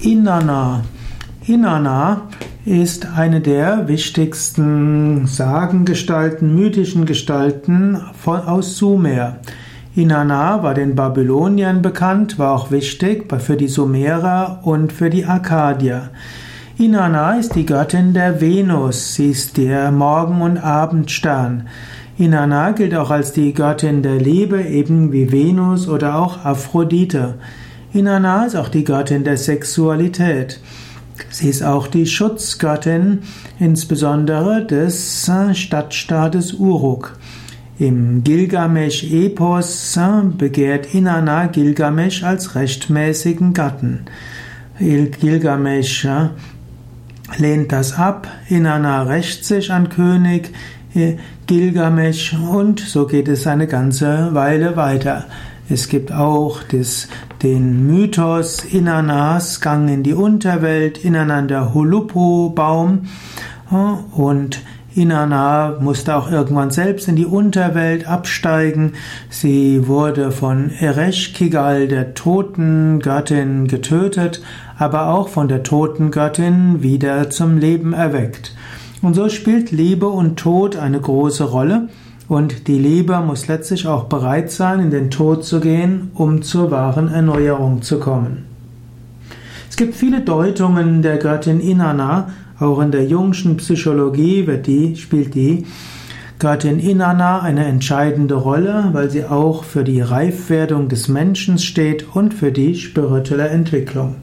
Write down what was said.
Inanna. Inanna ist eine der wichtigsten Sagengestalten, mythischen Gestalten aus Sumer. Inanna war den Babyloniern bekannt, war auch wichtig für die Sumerer und für die Akkadier. Inanna ist die Göttin der Venus, sie ist der Morgen- und Abendstern. Inanna gilt auch als die Göttin der Liebe, eben wie Venus oder auch Aphrodite. Inanna ist auch die Göttin der Sexualität. Sie ist auch die Schutzgöttin, insbesondere des Stadtstaates Uruk. Im Gilgamesch-Epos begehrt Inanna Gilgamesch als rechtmäßigen Gatten. Gilgamesch lehnt das ab, Inanna rächt sich an König Gilgamesch und so geht es eine ganze Weile weiter. Es gibt auch das, den Mythos Inanas Gang in die Unterwelt, ineinander Hulupu-Baum und Inanna musste auch irgendwann selbst in die Unterwelt absteigen. Sie wurde von Ereshkigal, der Totengöttin, getötet, aber auch von der Totengöttin wieder zum Leben erweckt. Und so spielt Liebe und Tod eine große Rolle. Und die Liebe muss letztlich auch bereit sein, in den Tod zu gehen, um zur wahren Erneuerung zu kommen. Es gibt viele Deutungen der Göttin Inanna. Auch in der jungschen Psychologie wird die, spielt die Göttin Inanna eine entscheidende Rolle, weil sie auch für die Reifwerdung des Menschen steht und für die spirituelle Entwicklung.